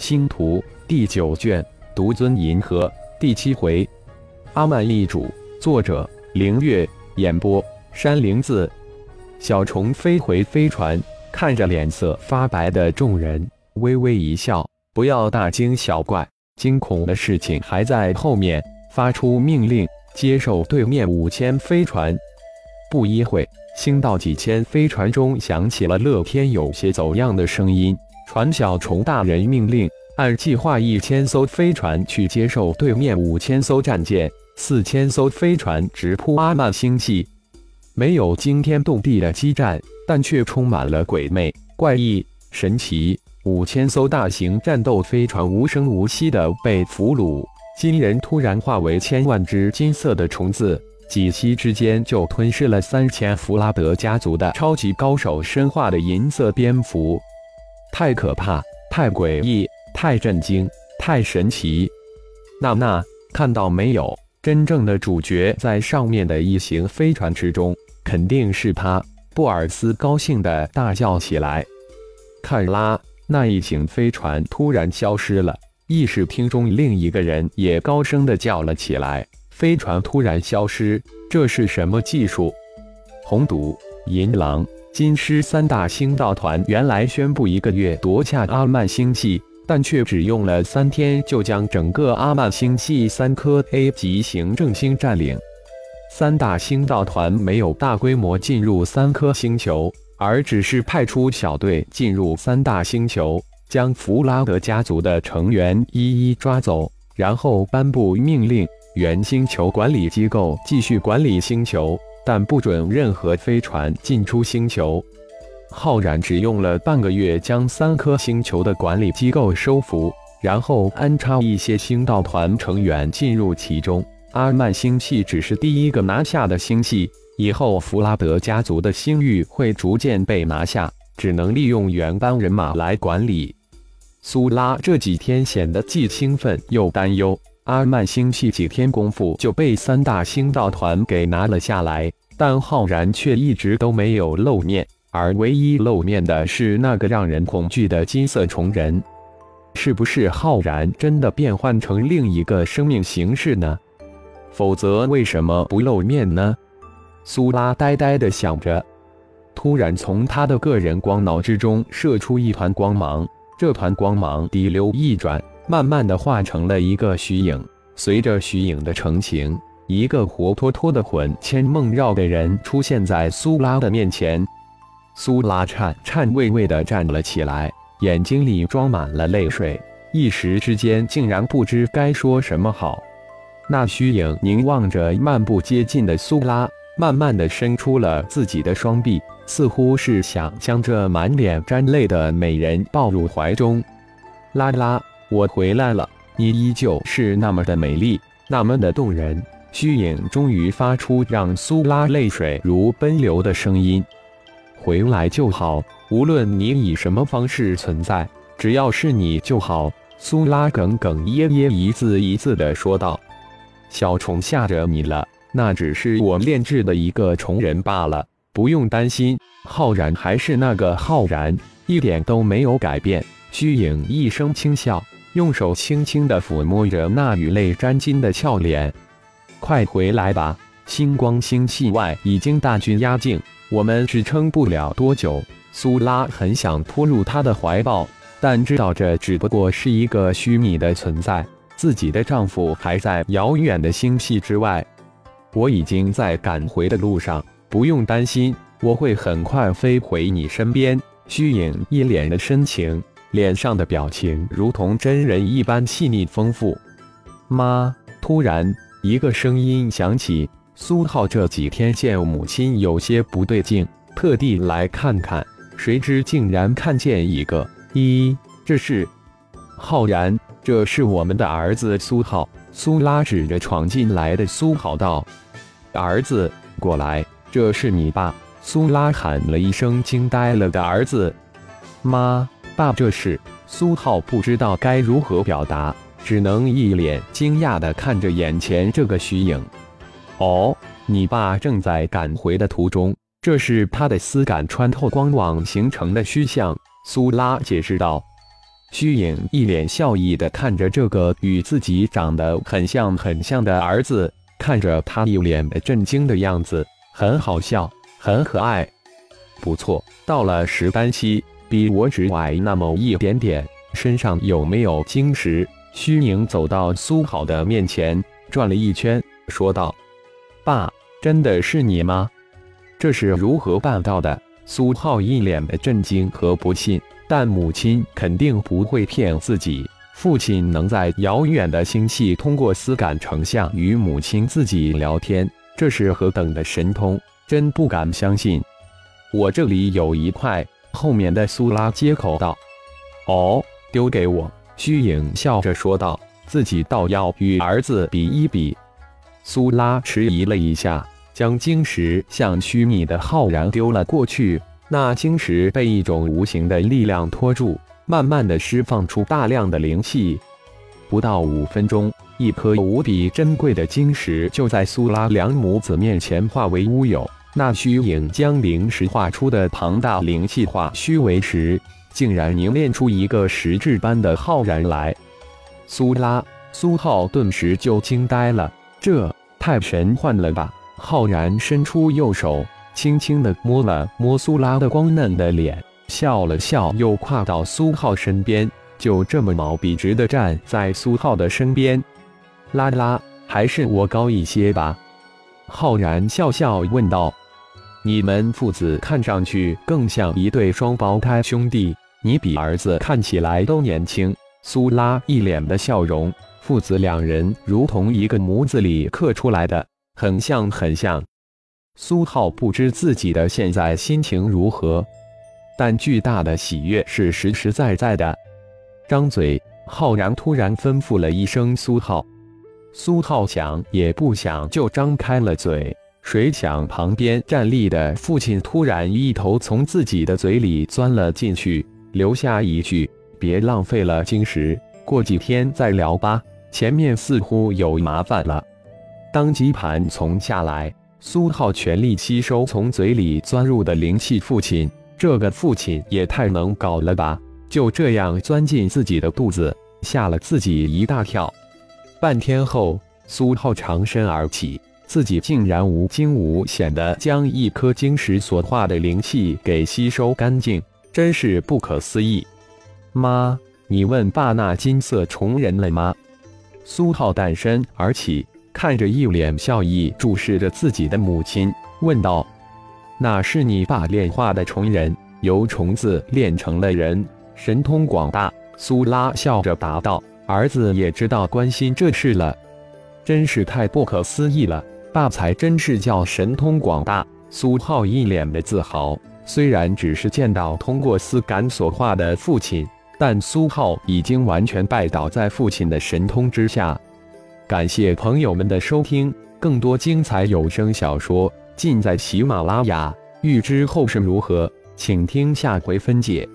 星图第九卷独尊银河第七回，阿曼一主，作者凌月，演播山灵子。小虫飞回飞船，看着脸色发白的众人，微微一笑：“不要大惊小怪，惊恐的事情还在后面。”发出命令，接受对面五千飞船。不一会，星道几千飞船中响起了乐天有些走样的声音。传小虫大人命令，按计划一千艘飞船去接受对面五千艘战舰，四千艘飞船直扑阿曼星系。没有惊天动地的激战，但却充满了鬼魅、怪异、神奇。五千艘大型战斗飞船无声无息地被俘虏，金人突然化为千万只金色的虫子，几息之间就吞噬了三千弗拉德家族的超级高手身化的银色蝙蝠。太可怕，太诡异，太震惊，太神奇！娜娜看到没有？真正的主角在上面的一行飞船之中，肯定是他。布尔斯高兴地大叫起来。看啦，那一行飞船突然消失了。议事厅中另一个人也高声地叫了起来：“飞船突然消失，这是什么技术？”红毒、银狼。金狮三大星道团原来宣布一个月夺下阿曼星系，但却只用了三天就将整个阿曼星系三颗 A 级行政星占领。三大星道团没有大规模进入三颗星球，而只是派出小队进入三大星球，将弗拉德家族的成员一一抓走，然后颁布命令：原星球管理机构继续管理星球。但不准任何飞船进出星球。浩然只用了半个月，将三颗星球的管理机构收服，然后安插一些星道团成员进入其中。阿曼星系只是第一个拿下的星系，以后弗拉德家族的星域会逐渐被拿下，只能利用原班人马来管理。苏拉这几天显得既兴奋又担忧。阿曼星系几天功夫就被三大星道团给拿了下来，但浩然却一直都没有露面，而唯一露面的是那个让人恐惧的金色虫人。是不是浩然真的变换成另一个生命形式呢？否则为什么不露面呢？苏拉呆呆地想着，突然从他的个人光脑之中射出一团光芒，这团光芒滴溜一转。慢慢的化成了一个虚影，随着虚影的成型，一个活脱脱的魂牵梦绕的人出现在苏拉的面前。苏拉颤颤巍巍的站了起来，眼睛里装满了泪水，一时之间竟然不知该说什么好。那虚影凝望着漫步接近的苏拉，慢慢的伸出了自己的双臂，似乎是想将这满脸沾泪的美人抱入怀中。拉拉。我回来了，你依旧是那么的美丽，那么的动人。虚影终于发出让苏拉泪水如奔流的声音：“回来就好，无论你以什么方式存在，只要是你就好。”苏拉哽哽咽咽，一字一字地说道：“小虫吓着你了，那只是我炼制的一个虫人罢了，不用担心。浩然还是那个浩然，一点都没有改变。”虚影一声轻笑。用手轻轻地抚摸着那与泪沾巾的俏脸，快回来吧！星光星系外已经大军压境，我们支撑不了多久。苏拉很想扑入他的怀抱，但知道这只不过是一个虚拟的存在，自己的丈夫还在遥远的星系之外。我已经在赶回的路上，不用担心，我会很快飞回你身边。虚影一脸的深情。脸上的表情如同真人一般细腻丰富。妈！突然，一个声音响起。苏浩这几天见母亲有些不对劲，特地来看看，谁知竟然看见一个。一，这是浩然，这是我们的儿子苏浩。苏拉指着闯进来的苏浩道：“儿子，过来，这是你爸。”苏拉喊了一声，惊呆了的儿子。妈。爸，这是苏浩不知道该如何表达，只能一脸惊讶地看着眼前这个虚影。哦，你爸正在赶回的途中，这是他的丝感穿透光网形成的虚像。苏拉解释道：“虚影一脸笑意的看着这个与自己长得很像很像的儿子，看着他一脸的震惊的样子，很好笑，很可爱。不错，到了石丹溪，比我只矮那么一点点，身上有没有晶石？虚宁走到苏浩的面前，转了一圈，说道：“爸，真的是你吗？这是如何办到的？”苏浩一脸的震惊和不信。但母亲肯定不会骗自己，父亲能在遥远的星系通过丝感成像与母亲自己聊天，这是何等的神通，真不敢相信。我这里有一块。后面的苏拉接口道：“哦，丢给我。”虚影笑着说道：“自己倒要与儿子比一比。”苏拉迟疑了一下，将晶石向虚拟的浩然丢了过去。那晶石被一种无形的力量托住，慢慢的释放出大量的灵气。不到五分钟，一颗无比珍贵的晶石就在苏拉两母子面前化为乌有。那虚影将灵石化出的庞大灵气化虚为实，竟然凝练出一个实质般的浩然来。苏拉、苏浩顿时就惊呆了，这太神幻了吧！浩然伸出右手。轻轻地摸了摸苏拉的光嫩的脸，笑了笑，又跨到苏浩身边，就这么毛笔直地站在苏浩的身边。拉拉，还是我高一些吧？浩然笑笑问道。你们父子看上去更像一对双胞胎兄弟，你比儿子看起来都年轻。苏拉一脸的笑容，父子两人如同一个模子里刻出来的，很像，很像。苏浩不知自己的现在心情如何，但巨大的喜悦是实实在在的。张嘴，浩然突然吩咐了一声：“苏浩。”苏浩想也不想就张开了嘴，谁想旁边站立的父亲突然一头从自己的嘴里钻了进去，留下一句：“别浪费了晶石，过几天再聊吧，前面似乎有麻烦了。”当机盘从下来。苏浩全力吸收从嘴里钻入的灵气，父亲，这个父亲也太能搞了吧！就这样钻进自己的肚子，吓了自己一大跳。半天后，苏浩长身而起，自己竟然无惊无险地将一颗晶石所化的灵气给吸收干净，真是不可思议。妈，你问爸那金色虫人了吗？苏浩诞身而起。看着一脸笑意注视着自己的母亲，问道：“那是你爸炼化的虫人，由虫子炼成了人，神通广大。”苏拉笑着答道：“儿子也知道关心这事了，真是太不可思议了，爸才真是叫神通广大。”苏浩一脸的自豪，虽然只是见到通过丝感所化的父亲，但苏浩已经完全拜倒在父亲的神通之下。感谢朋友们的收听，更多精彩有声小说尽在喜马拉雅。欲知后事如何，请听下回分解。